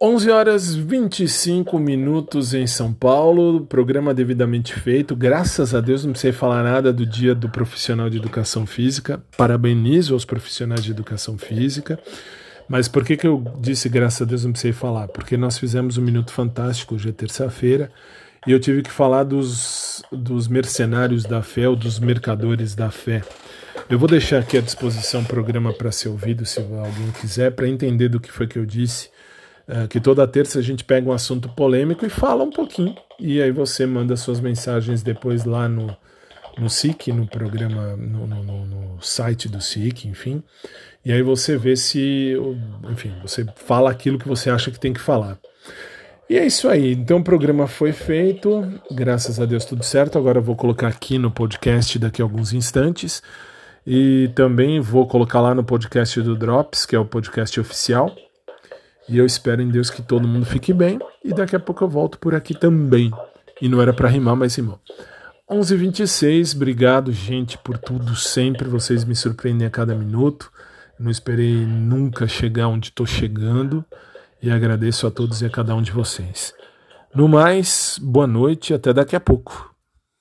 11 horas 25 minutos em São Paulo, programa devidamente feito. Graças a Deus não precisei falar nada do dia do profissional de educação física. Parabenizo aos profissionais de educação física. Mas por que, que eu disse graças a Deus não precisei falar? Porque nós fizemos um Minuto Fantástico, hoje é terça-feira, e eu tive que falar dos, dos mercenários da fé ou dos mercadores da fé. Eu vou deixar aqui à disposição o programa para ser ouvido, se alguém quiser, para entender do que foi que eu disse é, que toda terça a gente pega um assunto polêmico e fala um pouquinho. E aí você manda suas mensagens depois lá no, no SIC, no programa, no, no, no site do SIC, enfim. E aí você vê se, enfim, você fala aquilo que você acha que tem que falar. E é isso aí. Então o programa foi feito, graças a Deus tudo certo. Agora eu vou colocar aqui no podcast daqui a alguns instantes. E também vou colocar lá no podcast do Drops, que é o podcast oficial. E eu espero em Deus que todo mundo fique bem. E daqui a pouco eu volto por aqui também. E não era para rimar, mas rimou. 11:26. Obrigado, gente, por tudo sempre. Vocês me surpreendem a cada minuto. Não esperei nunca chegar onde estou chegando. E agradeço a todos e a cada um de vocês. No mais, boa noite e até daqui a pouco.